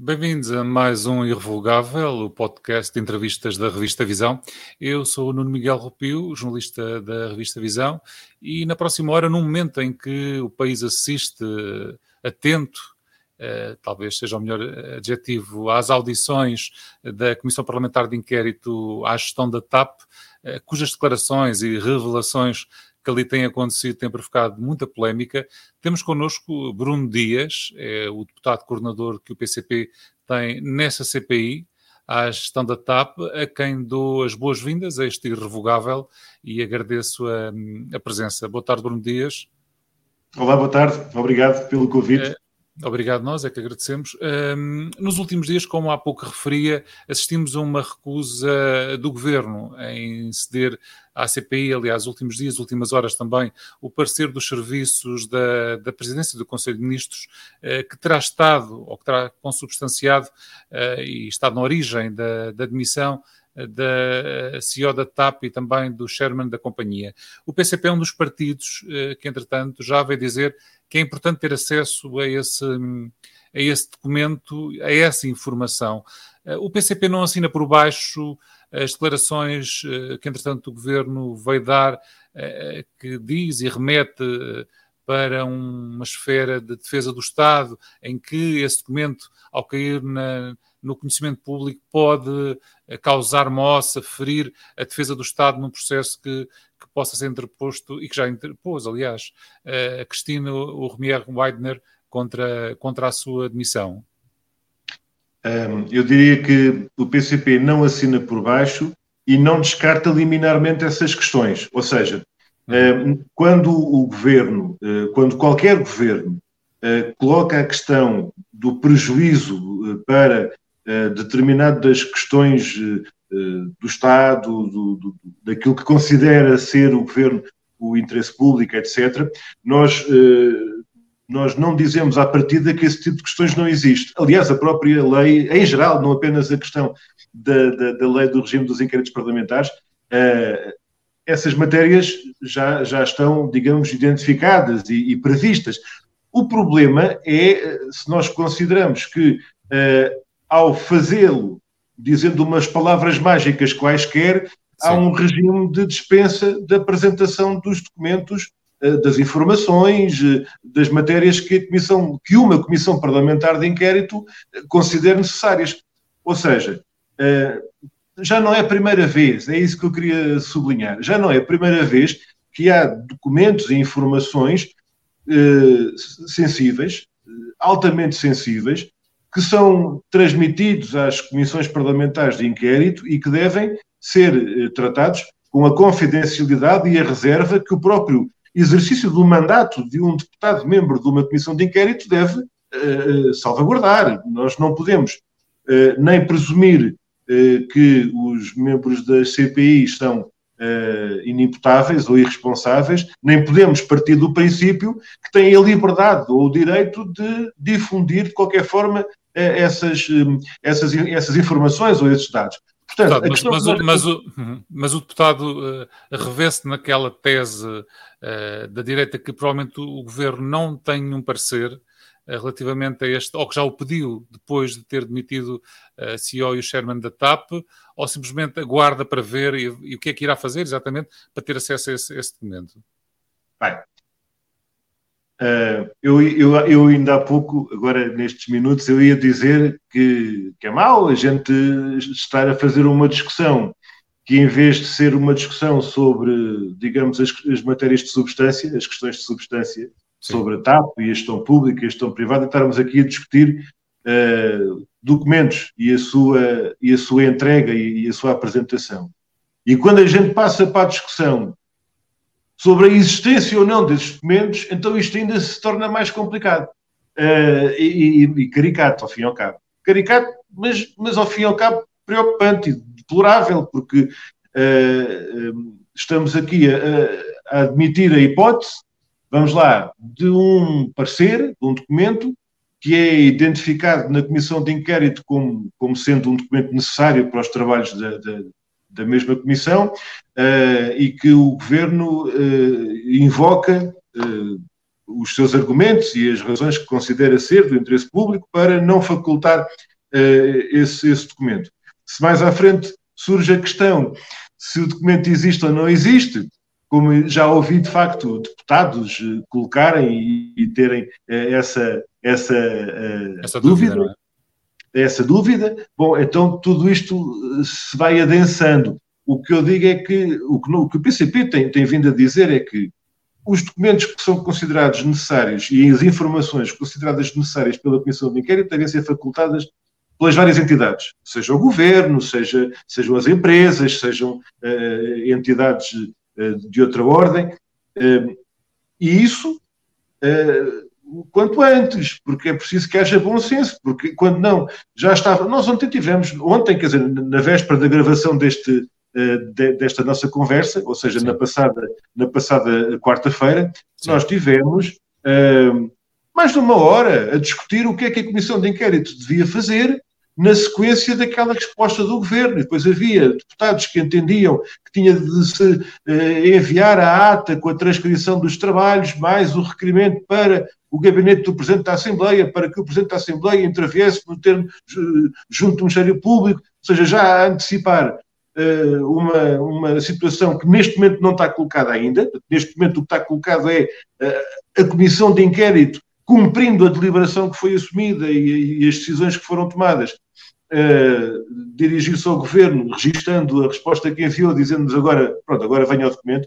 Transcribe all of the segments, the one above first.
Bem-vindos a mais um Irrevogável, o podcast de entrevistas da revista Visão. Eu sou o Nuno Miguel Rupio, jornalista da revista Visão, e na próxima hora, num momento em que o país assiste atento, eh, talvez seja o melhor adjetivo, às audições da Comissão Parlamentar de Inquérito à gestão da TAP, eh, cujas declarações e revelações que ali tem acontecido tem provocado muita polémica. Temos connosco Bruno Dias, é o deputado coordenador que o PCP tem nessa CPI, à gestão da TAP, a quem dou as boas-vindas a este irrevogável e agradeço a, a, presença. Boa tarde, Bruno Dias. Olá, boa tarde. Obrigado pelo convite. É, Obrigado, nós é que agradecemos. Um, nos últimos dias, como há pouco referia, assistimos a uma recusa do governo em ceder à CPI, aliás, últimos dias, últimas horas também, o parecer dos serviços da, da Presidência do Conselho de Ministros, uh, que terá estado, ou que terá consubstanciado uh, e estado na origem da, da da CEO da TAP e também do chairman da companhia. O PCP é um dos partidos uh, que, entretanto, já veio dizer que é importante ter acesso a esse, a esse documento, a essa informação. Eh, o PCP não assina por baixo as declarações eh, que, entretanto, o governo veio dar, eh, que diz e remete para uma esfera de defesa do Estado, em que esse documento, ao cair na, no conhecimento público, pode causar moça, ferir a defesa do Estado num processo que, que possa ser interposto e que já interpôs, aliás, a Cristina Romier Weidner contra, contra a sua admissão? eu diria que o PCP não assina por baixo e não descarta liminarmente essas questões. Ou seja, quando o governo, eh, quando qualquer governo eh, coloca a questão do prejuízo eh, para determinadas questões eh, do Estado, do, do, daquilo que considera ser o governo o interesse público, etc., nós, eh, nós não dizemos à partida que esse tipo de questões não existe. Aliás, a própria lei, em geral, não apenas a questão da, da, da lei do regime dos inquéritos parlamentares, eh, essas matérias já, já estão, digamos, identificadas e, e previstas. O problema é se nós consideramos que, ao fazê-lo dizendo umas palavras mágicas quaisquer, Sim. há um regime de dispensa da apresentação dos documentos, eh, das informações, eh, das matérias que, a comissão, que uma comissão parlamentar de inquérito eh, considere necessárias. Ou seja, já não é a primeira vez, é isso que eu queria sublinhar, já não é a primeira vez que há documentos e informações sensíveis, altamente sensíveis, que são transmitidos às comissões parlamentares de inquérito e que devem ser eh, tratados com a confidencialidade e a reserva que o próprio exercício do mandato de um deputado membro de uma comissão de inquérito deve uh, salvaguardar. Nós não podemos uh, nem presumir uh, que os membros da CPI são inimputáveis ou irresponsáveis, nem podemos partir do princípio que têm a liberdade ou o direito de difundir de qualquer forma essas, hum, essas, essas informações ou esses dados. Portanto, mas, mas, o, mas, o, uhum, mas, o, deputado uh, revê-se naquela tese uh, da direita que provavelmente o governo não tem um parecer uh, relativamente a este, ou que já o pediu depois de ter demitido a uh, CEO e o chairman da TAP, ou simplesmente aguarda para ver e, e, o que é que irá fazer exatamente para ter acesso a esse, a esse documento? Bem, Uh, eu, eu, eu, ainda há pouco, agora nestes minutos, eu ia dizer que, que é mau a gente estar a fazer uma discussão que em vez de ser uma discussão sobre, digamos, as, as matérias de substância, as questões de substância, Sim. sobre a TAP e a gestão pública e a gestão privada, estarmos aqui a discutir uh, documentos e a sua, e a sua entrega e, a sua apresentação. E quando a gente passa para a discussão sobre a existência ou não desses documentos, então isto ainda se torna mais complicado uh, e, e, caricato, ao fim e ao cabo. Caricato, mas, mas ao fim e ao cabo preocupante e deplorável, porque uh, estamos aqui a, a, admitir a hipótese, vamos lá, de um parecer, de um documento, que é identificado na Comissão de Inquérito como, como sendo um documento necessário para os trabalhos da, da, da mesma Comissão uh, e que o Governo uh, invoca uh, os seus argumentos e as razões que considera ser do interesse público para não facultar esse, esse documento. Se mais à frente surge a questão se o documento existe ou não existe, como já ouvi de facto deputados colocarem e, e terem essa, essa, essa dúvida, dúvida é? essa dúvida, bom, então tudo isto se vai adensando. O que eu digo é que o que, o, que o PCP tem, tem vindo a dizer é que os documentos que são considerados necessários e as informações consideradas necessárias pela Comissão de Inquérito devem ser facultadas pelas várias entidades, seja o governo, seja, sejam as empresas, sejam uh, entidades uh, de outra ordem, uh, e isso quanto antes, porque é preciso que haja bom senso, porque quando não, já estava. Nós ontem tivemos, ontem, quer dizer, na véspera da gravação deste, eh, desta nossa conversa, ou seja, na passada, na passada quarta-feira, nós tivemos uh, mais de uma hora a discutir o que é que a Comissão de Inquérito devia fazer na sequência daquela resposta do governo. E depois havia deputados que entendiam que tinha de se uh, enviar a ata com a transcrição dos trabalhos, mais o requerimento para o gabinete do Presidente da Assembleia, para que o Presidente da Assembleia interviesse no termo junto do Ministério Público, ou seja, já a antecipar eh, uma, uma situação que neste momento não está colocada ainda. Neste momento o que está colocado é eh, a comissão de inquérito cumprindo a deliberação que foi assumida e, e as decisões que foram tomadas, uh, dirigir-se ao governo, registando a resposta que enviou, dizendo-nos agora, pronto, agora venha ao documento.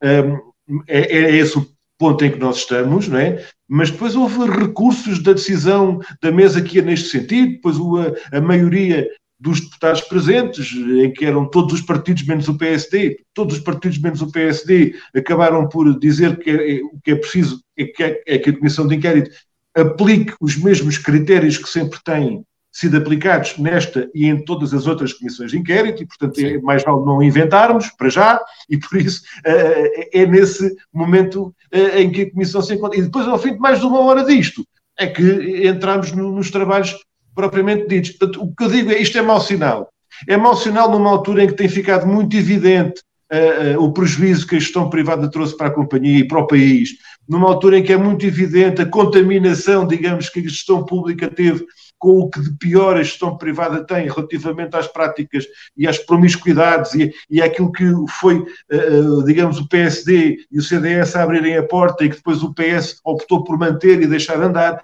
Um, é, é, esse o ponto em que nós estamos, não é? Mas depois houve recursos da decisão da mesa que ia neste sentido, depois a, a maioria dos deputados presentes, em que eram todos os partidos menos o PSD, todos os partidos menos o PSD acabaram por dizer que é, o que é preciso é que, é, é que a Comissão de Inquérito aplique os mesmos critérios que sempre têm sido aplicados nesta e em todas as outras comissões de inquérito, e portanto é mais vale não inventarmos para já, e por isso uh, é nesse momento uh, em que a comissão se encontra. E depois, ao fim de mais de uma hora disto, é que entramos no, nos trabalhos propriamente ditos. Portanto, o que eu digo é isto é mau sinal. É mau sinal numa altura em que tem ficado muito evidente uh, uh, o prejuízo que a gestão privada trouxe para a companhia e para o país, numa altura em que é muito evidente a contaminação, digamos, que a gestão pública teve com o que de pior a gestão privada tem relativamente às práticas e às promiscuidades e, e aquilo que foi, uh, digamos, o PSD e o CDS a abrirem a porta e que depois o PS optou por manter e deixar andar.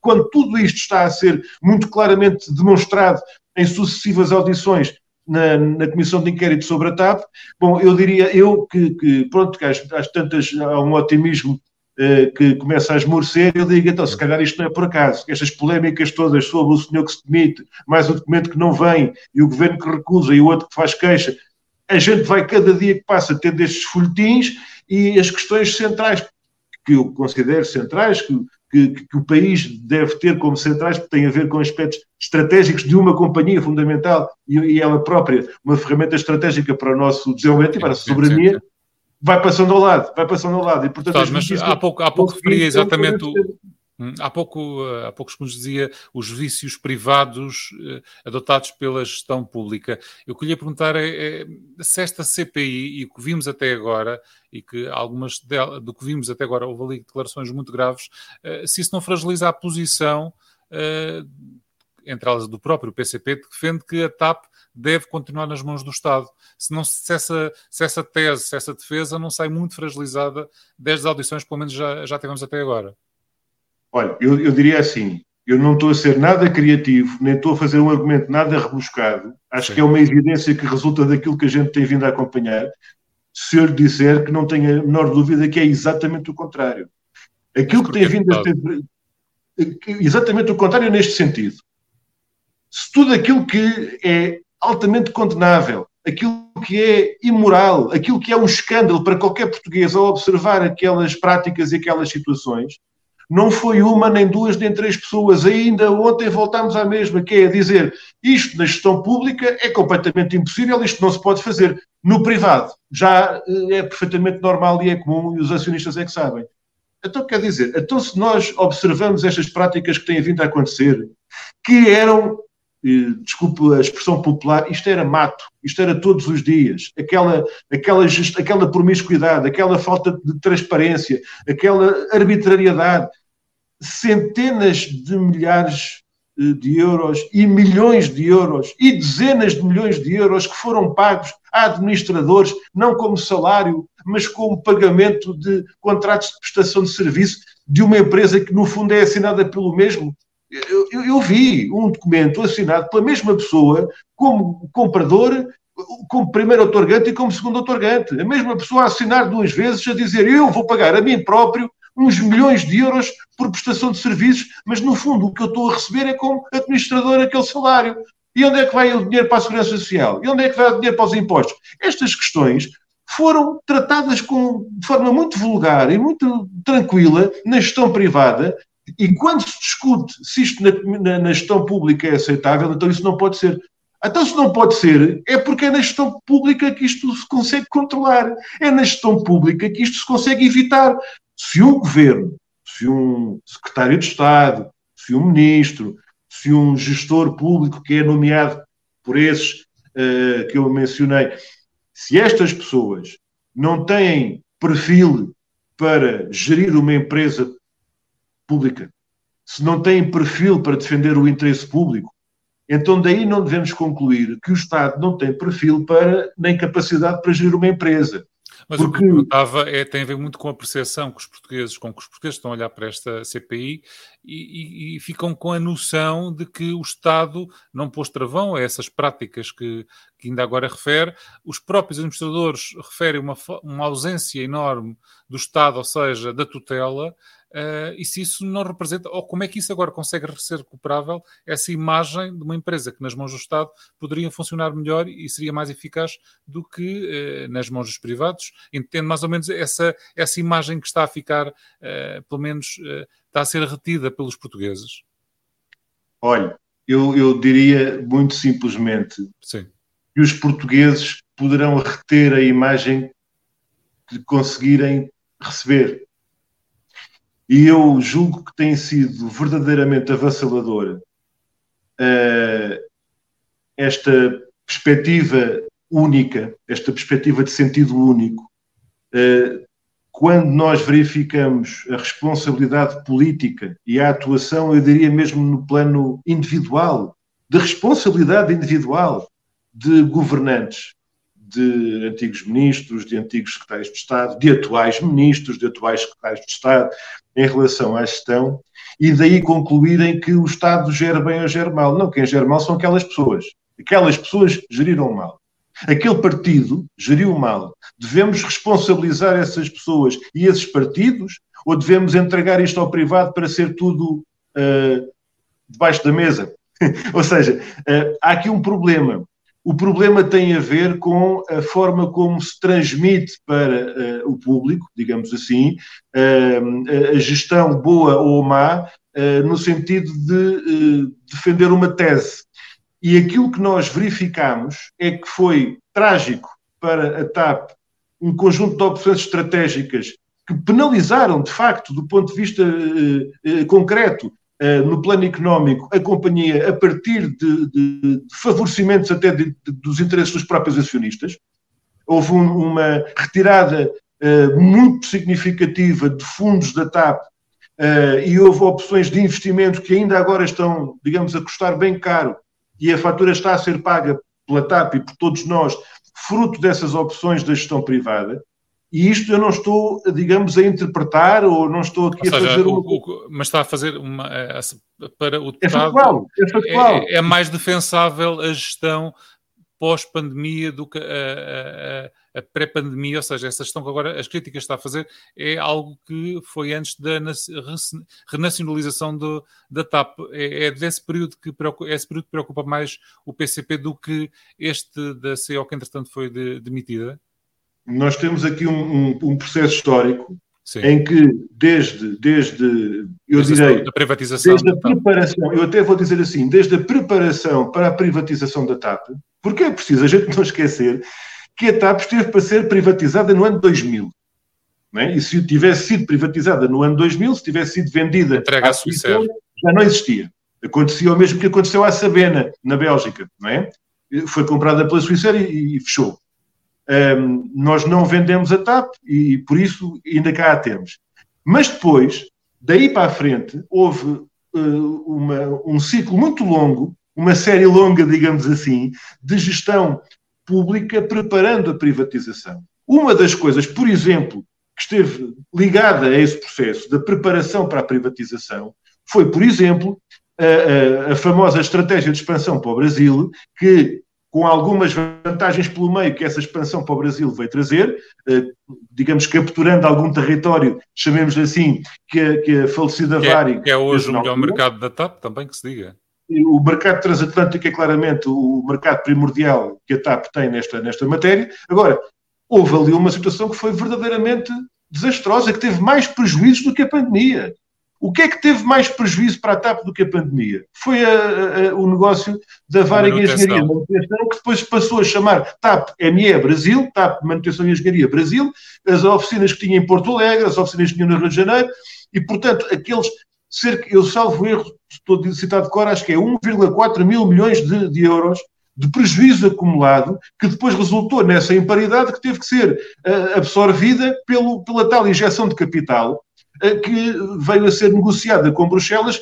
Quando tudo isto está a ser muito claramente demonstrado em sucessivas audições na, na, Comissão de Inquérito sobre a TAP, bom, eu diria, eu que, que pronto, que às, às, tantas há um otimismo eh, que começa a esmorecer, eu digo, então, se calhar isto não é por acaso, estas polémicas todas sobre o senhor que se demite, mais o documento que não vem, e o governo que recusa, e o outro que faz queixa, a gente vai cada dia que passa tendo estes folhetins e as questões centrais, que eu considero centrais, que que, que, o país deve ter como centrais, porque tem a ver com aspectos estratégicos de uma companhia fundamental e, e ela própria, uma ferramenta estratégica para o nosso desenvolvimento e para a soberania, vai passando ao lado, vai passando ao lado. E, portanto, mas há pouco, há pouco referia exatamente o, Hum, há, pouco, eh, há poucos segundos dizia os vícios privados eh, adotados pela gestão pública. Eu queria perguntar é, se esta CPI e o que vimos até agora, e que algumas de, do que vimos até agora houve ali declarações muito graves, se isso não fragiliza a posição, entre elas do próprio PCP, defende que a TAP deve continuar nas mãos do Estado. Se, não, se, essa, se essa tese, se essa defesa não sai muito fragilizada desde as audições, pelo menos já, já tivemos até agora. Olha, eu, eu diria assim, eu não estou a ser nada criativo, nem estou a fazer um argumento nada rebuscado. Acho Sim. que é uma evidência que resulta daquilo que a gente tem vindo a acompanhar. Se eu lhe disser que não tenho a menor dúvida que é exatamente o contrário. Aquilo que tem vindo a ser. Exatamente o contrário neste sentido. Se tudo aquilo que é altamente condenável, aquilo que é imoral, aquilo que é um escândalo para qualquer português ao observar aquelas práticas e aquelas situações, não foi uma, nem duas, nem três pessoas. Ainda ontem voltámos à mesma, que é dizer isto na gestão pública é completamente impossível, isto não se pode fazer. No privado já eh, é perfeitamente normal e é comum e os acionistas é que sabem. Então, quer dizer, então se nós observamos estas práticas que têm vindo a acontecer, que eram desculpe a expressão popular, isto era mato, isto era todos os dias, aquela, aquela, aquela promiscuidade, aquela falta de transparência, aquela arbitrariedade, centenas de milhares eh, de euros e milhões de euros e dezenas de milhões de euros que foram pagos a administradores, não como salário, mas como pagamento de contratos de prestação de serviço de uma empresa que, no fundo, é assinada pelo mesmo. Eu, eu, eu vi um documento assinado pela mesma pessoa como comprador, como primeiro otorgante e como segundo otorgante. A mesma pessoa a assinar duas vezes, a dizer eu vou pagar a mim próprio uns milhões de euros por prestação de serviços, mas no fundo o que eu estou a receber é como administrador aquele salário. E onde é que vai o dinheiro para a Segurança Social? E onde é que vai o dinheiro para os impostos? Estas questões foram tratadas com, de forma muito vulgar e muito tranquila na gestão privada. E quando se discute se isto na, na, na gestão pública é aceitável, então isso não pode ser. Então, se não pode ser, é porque é na gestão pública que isto se consegue controlar. É na gestão pública que isto se consegue evitar. Se um governo, se um secretário de Estado, se um ministro, se um gestor público que é nomeado por esses uh, que eu mencionei, se estas pessoas não têm perfil para gerir uma empresa pública, se não têm perfil para defender o interesse público, então daí não devemos concluir que o Estado não tem perfil para, nem capacidade para gerir uma empresa. Mas Porque... o que eu perguntava é, tem a ver muito com a percepção que os portugueses, com que os portugueses estão a olhar para esta CPI e, e, e ficam com a noção de que o Estado não pôs travão a essas práticas que, que ainda agora refere. Os próprios administradores referem uma, uma ausência enorme do Estado, ou seja, da tutela, Uh, e se isso não representa, ou como é que isso agora consegue ser recuperável, essa imagem de uma empresa que nas mãos do Estado poderia funcionar melhor e seria mais eficaz do que uh, nas mãos dos privados? Entendo mais ou menos essa, essa imagem que está a ficar, uh, pelo menos está a ser retida pelos portugueses? Olha, eu, eu diria muito simplesmente Sim. que os portugueses poderão reter a imagem que conseguirem receber e eu julgo que tem sido verdadeiramente avassaladora uh, esta perspectiva única, esta perspectiva de sentido único, uh, quando nós verificamos a responsabilidade política e a atuação, eu diria mesmo no plano individual, de responsabilidade individual de governantes, de antigos ministros, de antigos secretários de Estado, de atuais ministros, de atuais secretários de Estado, em relação à gestão, e daí concluírem que o Estado gera bem ou gera mal. Não, quem gera mal são aquelas pessoas. Aquelas pessoas geriram mal. Aquele partido geriu mal. Devemos responsabilizar essas pessoas e esses partidos, ou devemos entregar isto ao privado para ser tudo uh, debaixo da mesa? ou seja, uh, há aqui um problema. O problema tem a ver com a forma como se transmite para uh, o público, digamos assim, uh, a gestão boa ou má, uh, no sentido de defender uma tese. E aquilo que nós verificamos é que foi trágico para a TAP um conjunto de opções estratégicas que penalizaram, de facto, do ponto de vista concreto, no plano económico, a companhia, a partir de, de, de favorecimentos até de, dos interesses dos próprios acionistas. Houve um, uma retirada uh, muito significativa de fundos da TAP uh, e houve opções de investimento que ainda agora estão, digamos, a custar bem caro e a fatura está a ser paga pela TAP e por todos nós, fruto dessas opções da gestão privada. E isto eu não estou, digamos, a interpretar ou não estou aqui seja, a fazer o, o, mas está a fazer uma eh, para o deputado é, factual, é, factual. é, é mais defensável a gestão pós-pandemia do que a, a, a pré-pandemia, ou seja, essa gestão que agora as críticas está a fazer é algo que foi antes da renacionalização do, da TAP. É, é desse período que preocupa, é esse período que preocupa mais o PCP do que este da CEO que entretanto foi de, demitida? Nós temos aqui um, um, um processo histórico Sim. em que desde, desde eu desde direi, a privatização desde a preparação, eu até vou dizer assim, desde a preparação para a privatização da TAP, porque é preciso a gente não esquecer que a TAP esteve para ser privatizada no ano 2000. Não é? E se tivesse sido privatizada no ano 2000, se tivesse sido vendida Entrega à Suíça, já não existia. Acontecia o mesmo que aconteceu à Sabena, na Bélgica, não é? Foi comprada pela Suíça e, e fechou. Um, nós não vendemos a TAP e por isso ainda cá a temos. Mas depois, daí para a frente, houve uh, uma, um ciclo muito longo, uma série longa, digamos assim, de gestão pública preparando a privatização. Uma das coisas, por exemplo, que esteve ligada a esse processo da preparação para a privatização foi, por exemplo, a, a, a famosa estratégia de expansão para o Brasil, que com algumas vantagens pelo meio que essa expansão para o Brasil veio trazer, eh, digamos, capturando algum território, chamemos assim, que a, que a falecida que é, Vari... Que é hoje o melhor mercado da TAP, também que se diga. O mercado transatlântico é claramente o mercado primordial que a TAP tem nesta, nesta matéria. Agora, houve ali uma situação que foi verdadeiramente desastrosa, que teve mais prejuízos do que a pandemia. O que é que teve mais prejuízo para a TAP do que a pandemia? Foi a, a, o negócio da Varig Engenharia Manutenção, que depois passou a chamar TAP ME Brasil, TAP Manutenção e Engenharia Brasil, as oficinas que tinha em Porto Alegre, as oficinas que tinha no Rio de Janeiro, e portanto, aqueles cerca, eu salvo erro, estou a citar de cor, acho que é 1,4 mil milhões de, de, euros de prejuízo acumulado, que depois resultou nessa imparidade que teve que ser uh, absorvida pelo, pela tal injeção de capital que veio a ser negociada com Bruxelas,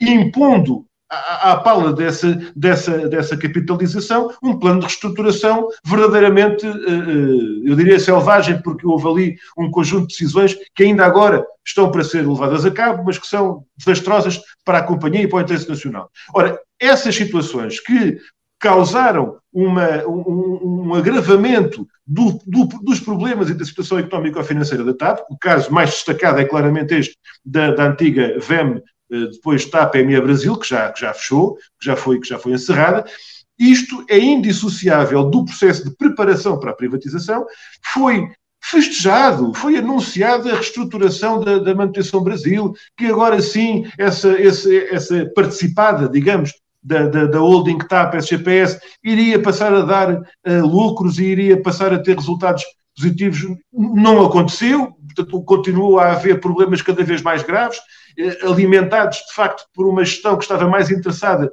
impondo à, pala dessa, dessa, dessa capitalização um plano de reestruturação verdadeiramente, eh, eh, eu diria, selvagem, porque houve ali um conjunto de decisões que ainda agora estão para ser levadas a cabo, mas que são desastrosas para a companhia e para o interesse nacional. Ora, essas situações que causaram uma, um, um, agravamento do, do, dos problemas e da situação económico-financeira da TAP. O caso mais destacado é claramente este da, da antiga VEM, eh, depois TAP ME Brasil, que já, que já fechou, que já, foi, que já foi encerrada. Isto é indissociável do processo de preparação para a privatização. Foi festejado, foi anunciada a reestruturação da, da, manutenção Brasil, que agora sim, essa, essa, essa participada, digamos, da, da, da holding TAP SGPS iria passar a dar uh, lucros e iria passar a ter resultados positivos. Não aconteceu, portanto, continuou a haver problemas cada vez mais graves, uh, alimentados de facto por uma gestão que estava mais interessada,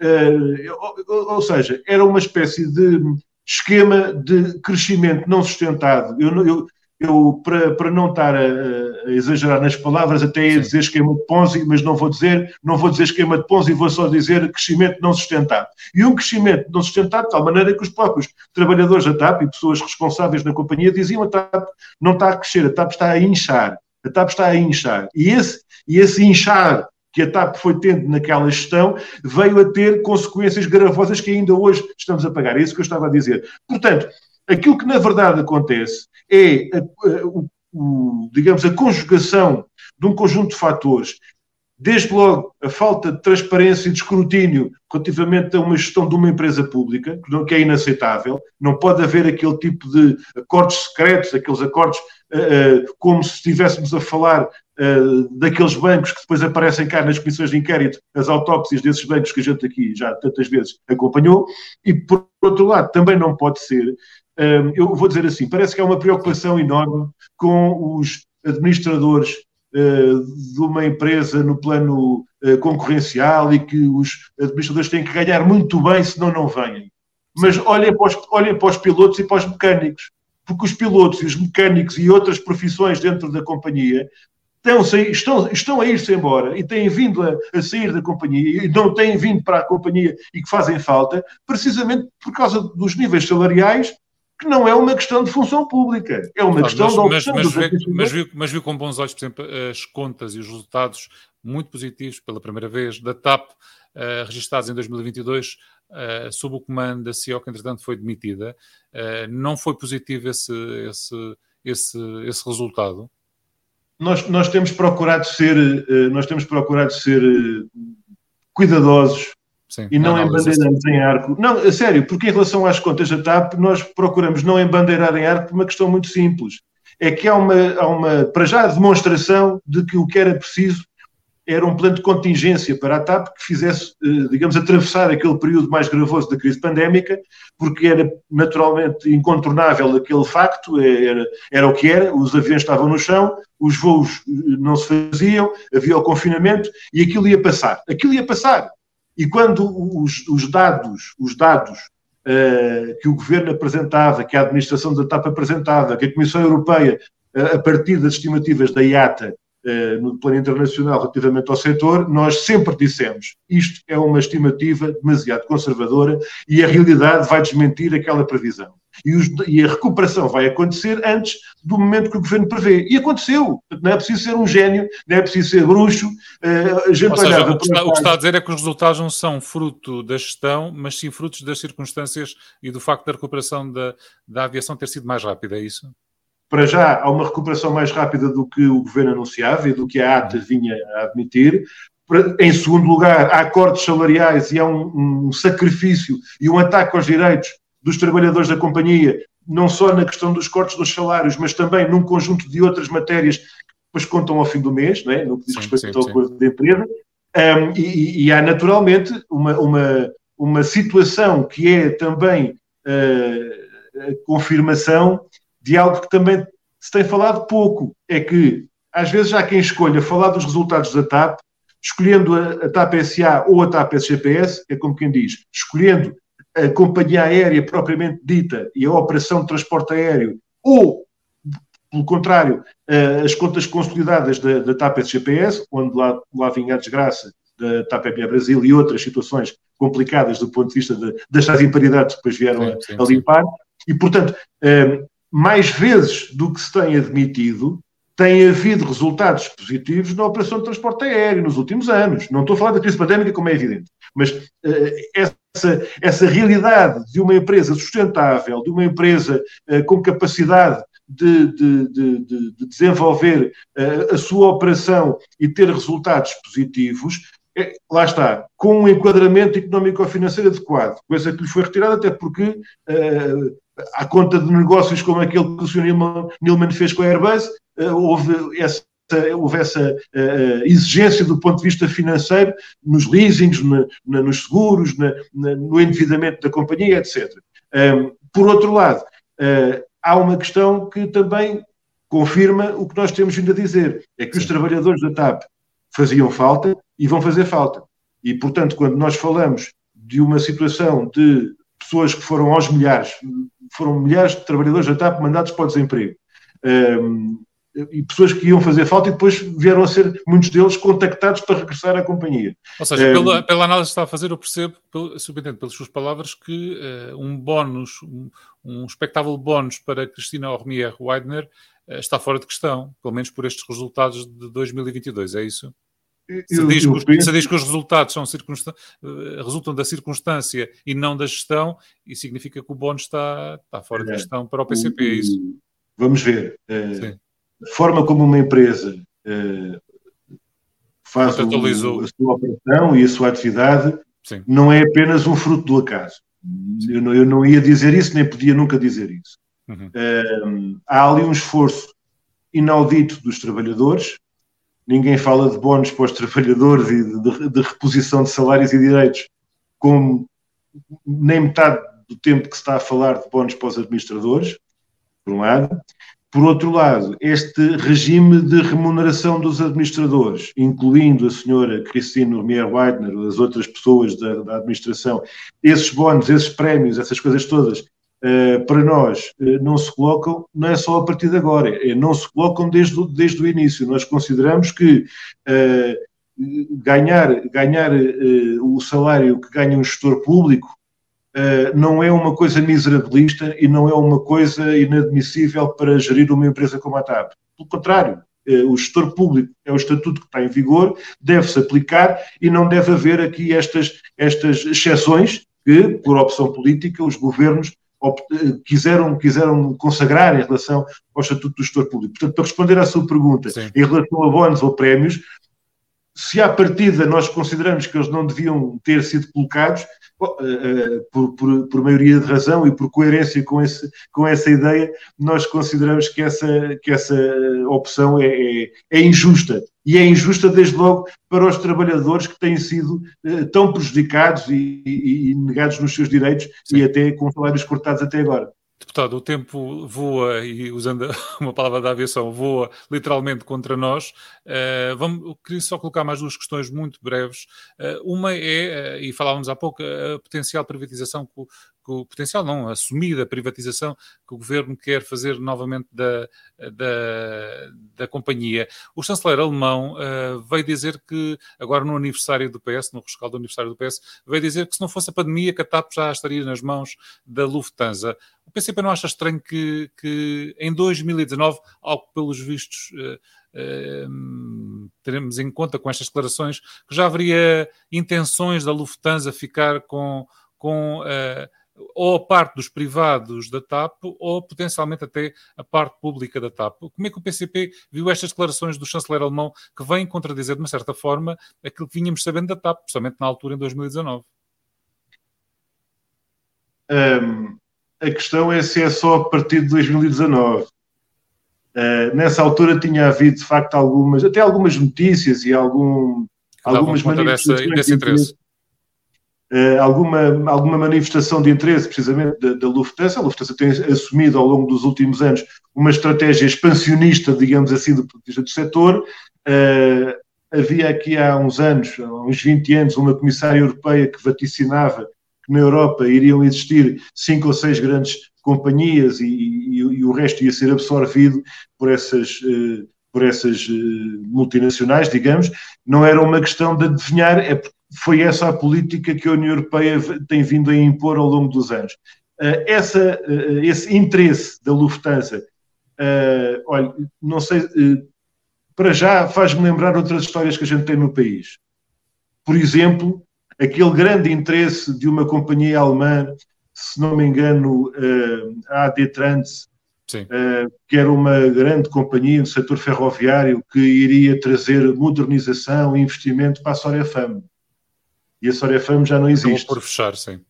uh, ou, ou, seja, era uma espécie de esquema de crescimento não sustentado. Eu, eu, eu, para, para não estar a, a, exagerar nas palavras, até ia dizer esquema de Ponzi, mas não vou dizer, não vou dizer esquema de Ponzi, vou só dizer crescimento não sustentado. E um crescimento não sustentado de tal maneira que os próprios trabalhadores da TAP e pessoas responsáveis na companhia diziam a TAP não está a crescer, a TAP está a inchar. A TAP está a inchar. E esse, e esse inchar que a TAP foi tendo naquela gestão veio a ter consequências gravosas que ainda hoje estamos a pagar. É isso que eu estava a dizer. Portanto, aquilo que na verdade acontece é, a, a, o, o, digamos, a conjugação de um conjunto de fatores, desde logo a falta de transparência e de escrutínio relativamente a uma gestão de uma empresa pública, que é inaceitável, não pode haver aquele tipo de acordos secretos, aqueles acordos uh, uh, como se estivéssemos a falar uh, daqueles bancos que depois aparecem cá nas comissões de inquérito, as autópsias desses bancos que a gente aqui já tantas vezes acompanhou, e por outro lado também não pode ser eu vou dizer assim, parece que há uma preocupação enorme com os administradores ah, de uma empresa no plano ah, concorrencial e que os administradores têm que ganhar muito bem, senão não venham. Mas olhem para, os, olhem para os pilotos e para os mecânicos, porque os pilotos e os mecânicos e outras profissões dentro da companhia estão, estão, estão a ir-se embora e têm vindo a, a, sair da companhia e não têm vindo para a companhia e que fazem falta, precisamente por causa dos níveis salariais que não é uma questão de função pública, é uma questão mas, de opção mas, mas, viu, mas, viu, mas viu com bons olhos, por exemplo, as contas e os resultados muito positivos pela primeira vez da TAP, uh, registados em 2022, uh, eh, sob o comando da CEO, que entretanto foi demitida. Uh, não foi positivo esse, esse, esse, esse resultado? Nós, nós temos procurado ser, nós temos procurado ser cuidadosos Sim, e não, embandeiramos em arco. Não, a sério, porque em relação às contas da TAP, nós procuramos não embandeirar em arco por uma questão muito simples. É que há uma, há uma, para já, demonstração de que o que era preciso era um plano de contingência para a TAP que fizesse, eh, digamos, atravessar aquele período mais gravoso da crise pandémica, porque era naturalmente incontornável aquele facto, eh, era, era o que era, os aviões estavam no chão, os voos eh, não se faziam, havia o confinamento e aquilo ia passar. Aquilo ia passar. E quando os, os dados, os dados uh, que o governo apresentava, que a administração da TAP apresentava, que a Comissão Europeia, uh, a partir das estimativas da IATA, no plano internacional relativamente ao setor, nós sempre dissemos isto é uma estimativa demasiado conservadora e a realidade vai desmentir aquela previsão. E, os, e, a recuperação vai acontecer antes do momento que o governo prevê. E aconteceu. Não é preciso ser um gênio, não é preciso ser bruxo. Uh, gente Ou seja, o que, está, o que, está, a dizer é que os resultados não são fruto da gestão, mas sim frutos das circunstâncias e do facto da recuperação da, da aviação ter sido mais rápida, é isso? Para já, há uma recuperação mais rápida do que o governo anunciava e do que a ATA vinha a admitir. Em segundo lugar, há acordos salariais e há um, um sacrifício e um ataque aos direitos dos trabalhadores da companhia, não só na questão dos cortes dos salários, mas também num conjunto de outras matérias que depois contam ao fim do mês, não é? no que diz respeito ao acordo de empresa. Um, e, e, há naturalmente uma, uma, uma situação que é também uh, a confirmação de algo que também se tem falado pouco, é que às vezes há quem escolha falar dos resultados da TAP, escolhendo a, a TAP SA ou a TAP SGPS, é como quem diz, escolhendo a companhia aérea propriamente dita e a operação de transporte aéreo, ou, pelo contrário, as contas consolidadas da, da TAP SGPS, onde lá, lá vinha a desgraça da TAP EMEA Brasil e outras situações complicadas do ponto de vista de, das tais imparidades que depois vieram sim, sim, a, a, limpar. E, portanto, eh, mais vezes do que se tem admitido, tem havido resultados positivos na operação de transporte aéreo nos últimos anos. Não estou a falar da crise pandémica, como é evidente, mas uh, essa, essa realidade de uma empresa sustentável, de uma empresa uh, com capacidade de, de, de, de desenvolver uh, a sua operação e ter resultados positivos, é, lá está, com um enquadramento económico-financeiro adequado, coisa que lhe foi retirada, até porque uh, à conta de negócios como aquele que o Sr. Nilman, fez com a Airbus, uh, houve essa houve essa uh, exigência do ponto de vista financeiro nos leasings, na, na, nos seguros, na, no endividamento da companhia, etc. Um, por outro lado, uh, há uma questão que também confirma o que nós temos vindo a dizer: é que os trabalhadores da TAP faziam falta e vão fazer falta. E, portanto, quando nós falamos de uma situação de pessoas que foram aos milhares, foram milhares de trabalhadores da TAP mandados para o desemprego. Um, e pessoas que iam fazer falta e depois vieram a ser, muitos deles, contactados para regressar à companhia. Ou seja, um, pela, pela, análise que está a fazer, eu percebo, pelo, subentendo pelas suas palavras, que uh, um bónus, um, um expectável bónus para Cristina Ormier Weidner uh, está fora de questão, pelo menos por estes resultados de 2022, é isso? Se diz, eu, penso... se diz, que os resultados são eh, resultam da circunstância e não da gestão, e significa que o bónus está, está fora é, de gestão para o PCP, é isso? Vamos ver. Uh, a forma como uma empresa uh, faz o, a sua operação e a sua atividade Sim. não é apenas um fruto do acaso. Eu não, eu não, ia dizer isso, nem podia nunca dizer isso. Uhum. Uh, há ali um esforço inaudito dos trabalhadores, ninguém fala de bónus para os trabalhadores e de, de, de, reposição de salários e direitos, como nem metade do tempo que se está a falar de bónus para os administradores, por um lado. Por outro lado, este regime de remuneração dos administradores, incluindo a senhora Cristina Urmier Weidner, as outras pessoas da, da administração, esses bónus, esses prémios, essas coisas todas, para nós uh, não se colocam, não é só a partir de agora, é, não se colocam desde, desde o início. Nós consideramos que uh, ganhar, ganhar o salário que ganha um gestor público não é uma coisa miserabilista e não é uma coisa inadmissível para gerir uma empresa como a TAP. Pelo contrário, o gestor público é o estatuto que está em vigor, deve-se aplicar e não deve haver aqui estas, estas exceções que, por opção política, os governos quiseram, quiseram consagrar em relação ao Estatuto do Gestor Público. Portanto, para responder à sua pergunta, Sim. em relação a bónus ou prémios, se à partida nós consideramos que eles não deviam ter sido colocados, eh, por, por, por, maioria de razão e por coerência com, esse, com essa ideia, nós consideramos que essa, que essa opção é, é, é injusta. E é injusta, desde logo, para os trabalhadores que têm sido uh, tão prejudicados e, e, e, negados nos seus direitos Sim. e até com salários cortados até agora. Deputado, o tempo voa, e usando uma palavra da aviação, voa literalmente contra nós. Uh, vamos, queria só colocar mais duas questões muito breves. Uh, uma é, uh, e falávamos há pouco, a potencial privatização o potencial, não, assumida privatização que o governo quer fazer novamente da, da, da companhia. O chanceler alemão uh, veio dizer que, agora no aniversário do PS, no rescaldo do aniversário do PS, veio dizer que se não fosse a pandemia, que a TAP já estaria nas mãos da Lufthansa. O PCP não acha estranho que, que em 2019, algo pelos vistos. Uh, teremos em conta com estas declarações que já haveria intenções da Lufthansa ficar com, com uh, ou a parte dos privados da TAP ou potencialmente até a parte pública da TAP. Como é que o PCP viu estas declarações do chanceler alemão que vêm contradizer de uma certa forma aquilo que vínhamos sabendo da TAP, principalmente na altura em 2019? Um, a questão é se é só a partir de 2019. Uh, nessa altura tinha havido de facto algumas, até algumas notícias e algum, algumas manifestações dessa, desse interesse uh, alguma, alguma manifestação de interesse, precisamente, da, da Lufthansa. A Lufthansa tem assumido ao longo dos últimos anos uma estratégia expansionista, digamos assim, do, do setor. Uh, havia aqui há uns anos, há uns 20 anos, uma comissária europeia que vaticinava que na Europa iriam existir cinco ou seis grandes companhias e, e, e o resto ia ser absorvido por essas, uh, por essas uh, multinacionais, digamos. Não era uma questão de adivinhar, é foi essa a política que a União Europeia tem vindo a impor ao longo dos anos. Uh, essa, esse interesse da Lufthansa, olha, não sei, para já faz-me lembrar outras histórias que a gente tem no país. Por exemplo, aquele grande interesse de uma companhia alemã, se não me engano, a AD Trans, que era uma grande companhia no setor ferroviário que iria trazer modernização e investimento para a Soria Fama e a Soria Fame já não existe. Acabou por fechar, sim.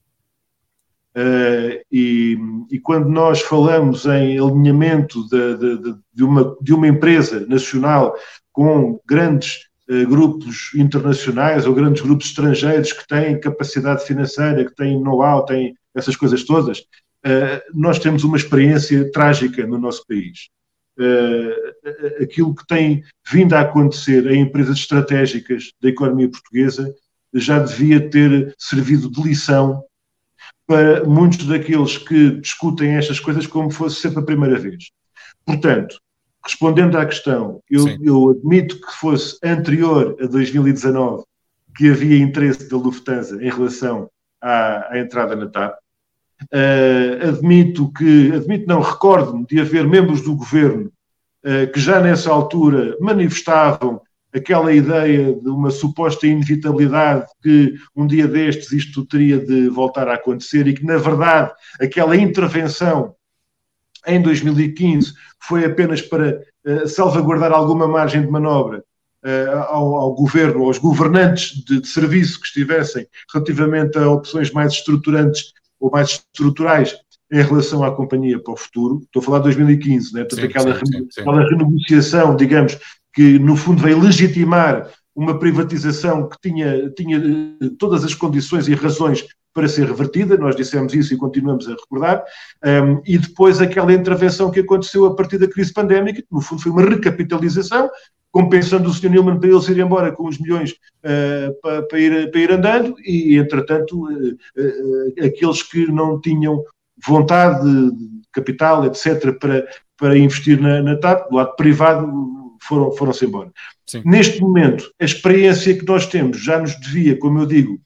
Uh, e, e, quando nós falamos em alinhamento de, de, de, uma, de uma empresa nacional com grandes uh, grupos internacionais ou grandes grupos estrangeiros que têm capacidade financeira, que têm know-how, têm essas coisas todas, uh, nós temos uma experiência trágica no nosso país. aquilo que tem vindo a acontecer em empresas estratégicas da economia portuguesa já devia ter servido de lição para muitos daqueles que discutem estas coisas como fosse sempre a primeira vez. Portanto, respondendo à questão, eu, eu admito que fosse anterior a 2019 que havia interesse da Lufthansa em relação à, à entrada na TAP. Uh, admito que, admito não, recordo-me de haver membros do governo uh, que já nessa altura manifestavam aquela ideia de uma suposta inevitabilidade que um dia destes isto teria de voltar a acontecer e que, na verdade, aquela intervenção em 2015 foi apenas para uh, salvaguardar alguma margem de manobra ao, ao, governo, aos governantes de, de, serviço que estivessem relativamente a opções mais estruturantes ou mais estruturais em relação à companhia para o futuro. Estou a falar de 2015, né? Portanto, sim, aquela, sim, sim, aquela renegociação, digamos, que no fundo veio legitimar uma privatização que tinha, tinha eh, todas as condições e razões para ser revertida, nós dissemos isso e continuamos a recordar, um, e depois aquela intervenção que aconteceu a partir da crise pandémica, que no fundo foi uma recapitalização, compensando o Sr. Nilman para ele ir embora com os milhões uh, para, para, ir, para ir andando, e entretanto uh, uh, aqueles que não tinham vontade de capital, etc., para, para investir na, na TAP, do lado privado, foram, foram-se embora. Sim. Neste momento, a experiência que nós temos já nos devia, como eu digo,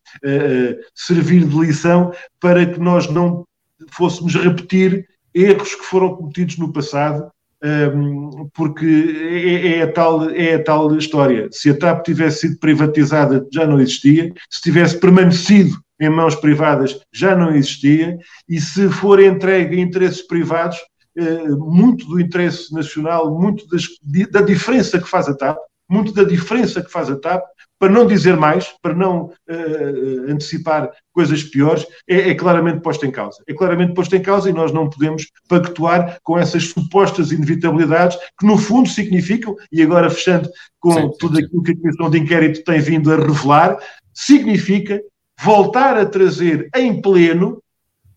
servir de lição para que nós não fôssemos repetir erros que foram cometidos no passado, porque é, é, a tal, é a tal história. Se a TAP tivesse sido privatizada, já não existia. Se tivesse permanecido em mãos privadas, já não existia. E se for entregue a interesses privados, eh, muito do interesse nacional, muito das, da diferença que faz a TAP, muito da diferença que faz a TAP, para não dizer mais, para não uh, antecipar coisas piores, é, é, claramente posto em causa. É claramente posto em causa e nós não podemos pactuar com essas supostas inevitabilidades que, no fundo, significam, e agora fechando com sim, tudo sim. aquilo que a Comissão de Inquérito tem vindo a revelar, significa voltar a trazer em pleno,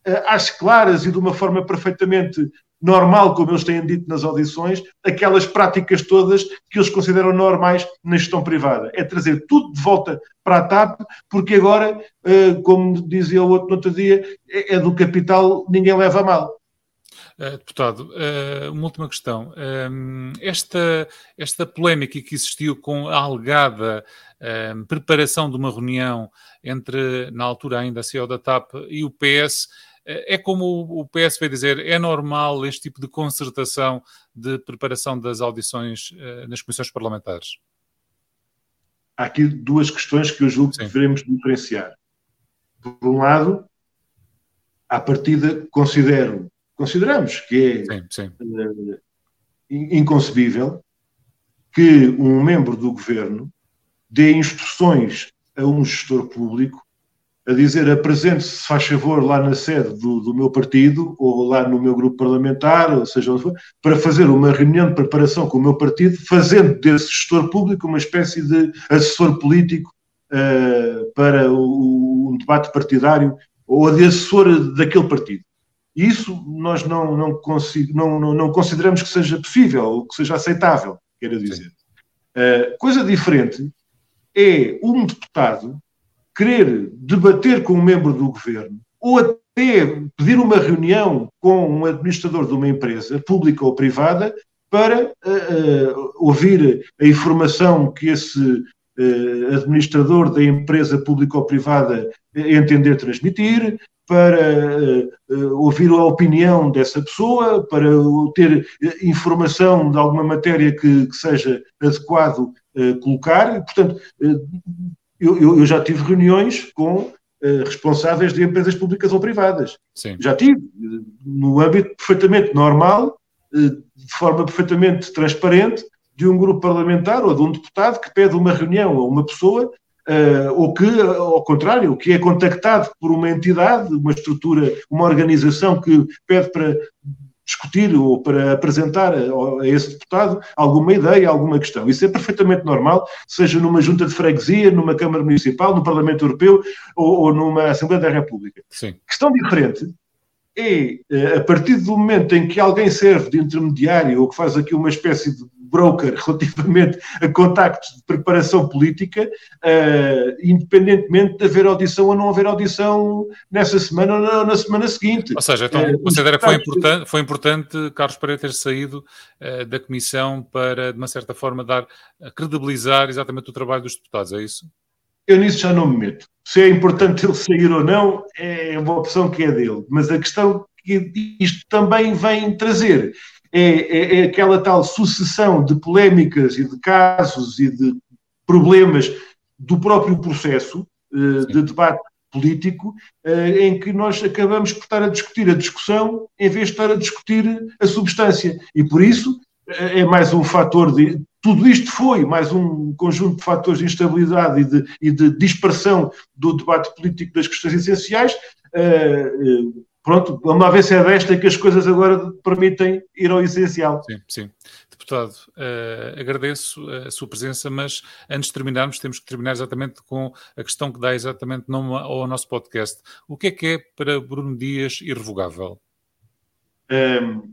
uh, às claras e de uma forma perfeitamente normal, como eles têm dito nas audições, aquelas práticas todas que eles consideram normais na gestão privada. É trazer tudo de volta para a TAP, porque agora, eh, como dizia o outro no outro dia, é, é do capital, ninguém leva a mal. Uh, deputado, uh, uma última questão. Uh, esta, esta polémica que existiu com a alegada preparação de uma reunião entre, na altura ainda a CEO da TAP e o PS, é como o PS vai dizer, é normal este tipo de concertação de preparação das audições uh, nas comissões parlamentares? Há aqui duas questões que eu julgo Sim. que devemos diferenciar. Por um lado, à partida, considero, consideramos que é sim, sim. Uh, inconcebível que um membro do governo dê instruções a um gestor público a dizer apresente-se, se faz favor, lá na sede do, do, meu partido ou lá no meu grupo parlamentar, ou seja onde for, para fazer uma reunião de preparação com o meu partido, fazendo desse gestor público uma espécie de assessor político uh, para o, um debate partidário ou de assessor daquele partido. E isso nós não, não, consigo, não, não, não consideramos que seja possível ou que seja aceitável, quero dizer. Uh, coisa diferente é um deputado querer debater com um membro do governo ou até pedir uma reunião com um administrador de uma empresa, pública ou privada, para uh, ouvir a informação que esse uh, administrador da empresa pública ou privada entender transmitir, para uh, ouvir a opinião dessa pessoa, para ter informação de alguma matéria que, que seja adequado colocar. Portanto, eu, eu, eu já tive reuniões com uh, responsáveis de empresas públicas ou privadas. Sim. Já tive, no âmbito perfeitamente normal, uh, de forma perfeitamente transparente, de um grupo parlamentar ou de um deputado que pede uma reunião a uma pessoa Uh, ou que, ao contrário, que é contactado por uma entidade, uma estrutura, uma organização que pede para discutir ou para apresentar a, a, esse deputado alguma ideia, alguma questão. Isso é perfeitamente normal, seja numa junta de freguesia, numa Câmara Municipal, no Parlamento Europeu ou, ou numa Assembleia da República. Sim. Questão diferente é, eh, a partir do momento em que alguém serve de intermediário ou que faz aqui uma espécie de broker relativamente a contactos de preparação política, uh, independentemente de haver audição ou não haver audição nessa semana ou na, na semana seguinte. Ou seja, então uh, considera que foi importante, foi importante Carlos Pereira ter saído uh, da Comissão para, de uma certa forma, dar, credibilizar exatamente o trabalho dos deputados, é isso? Eu nisso já não me meto. Se é importante ele sair ou não, é uma opção que é dele. Mas a questão que isto também vem trazer é, é, é aquela tal sucessão de polémicas e de casos e de problemas do próprio processo uh, de debate político, uh, em que nós acabamos por estar a discutir a discussão em vez de estar a discutir a substância. E por isso uh, é mais um fator de. Tudo isto foi mais um conjunto de fatores de instabilidade e de, e de dispersão do debate político das questões essenciais, pronto, vamos lá ver se é desta que as coisas agora permitem ir ao essencial. Sim, sim. Deputado, uh, agradeço a sua presença, mas antes de terminarmos, temos que terminar exatamente com a questão que dá exatamente nome ao nosso podcast. O que é que é para Bruno Dias irrevogável? Um,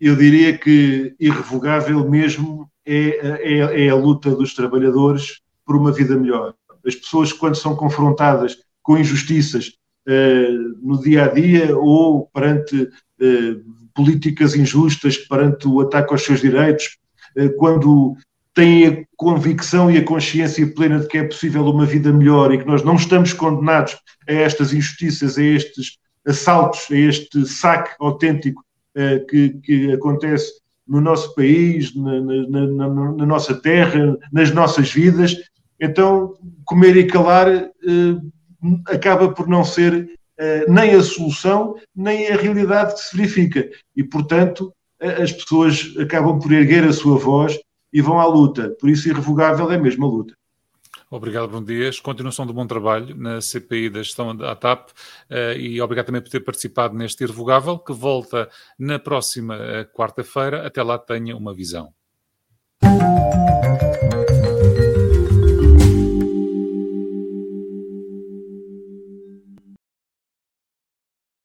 eu diria que irrevogável mesmo é, é, é a luta dos trabalhadores por uma vida melhor. As pessoas, quando são confrontadas com injustiças, eh, no dia a dia ou perante eh, políticas injustas, perante o ataque aos seus direitos, eh, quando têm a convicção e a consciência plena de que é possível uma vida melhor e que nós não estamos condenados a estas injustiças, a estes assaltos, a este saque autêntico que, que acontece no nosso país, na, na, na, na, nossa terra, nas nossas vidas. Então, comer e calar acaba por não ser uh, nem a solução, nem a realidade que se verifica. E, portanto, as pessoas acabam por erguer a sua voz e vão à luta. Por isso, irrevogável é a luta. Obrigado, Bruno Dias. Continuação do bom trabalho na CPI da gestão da TAP eh, e obrigado também por ter participado neste Irrevogável, que volta na próxima eh, quarta-feira. Até lá, tenha uma visão.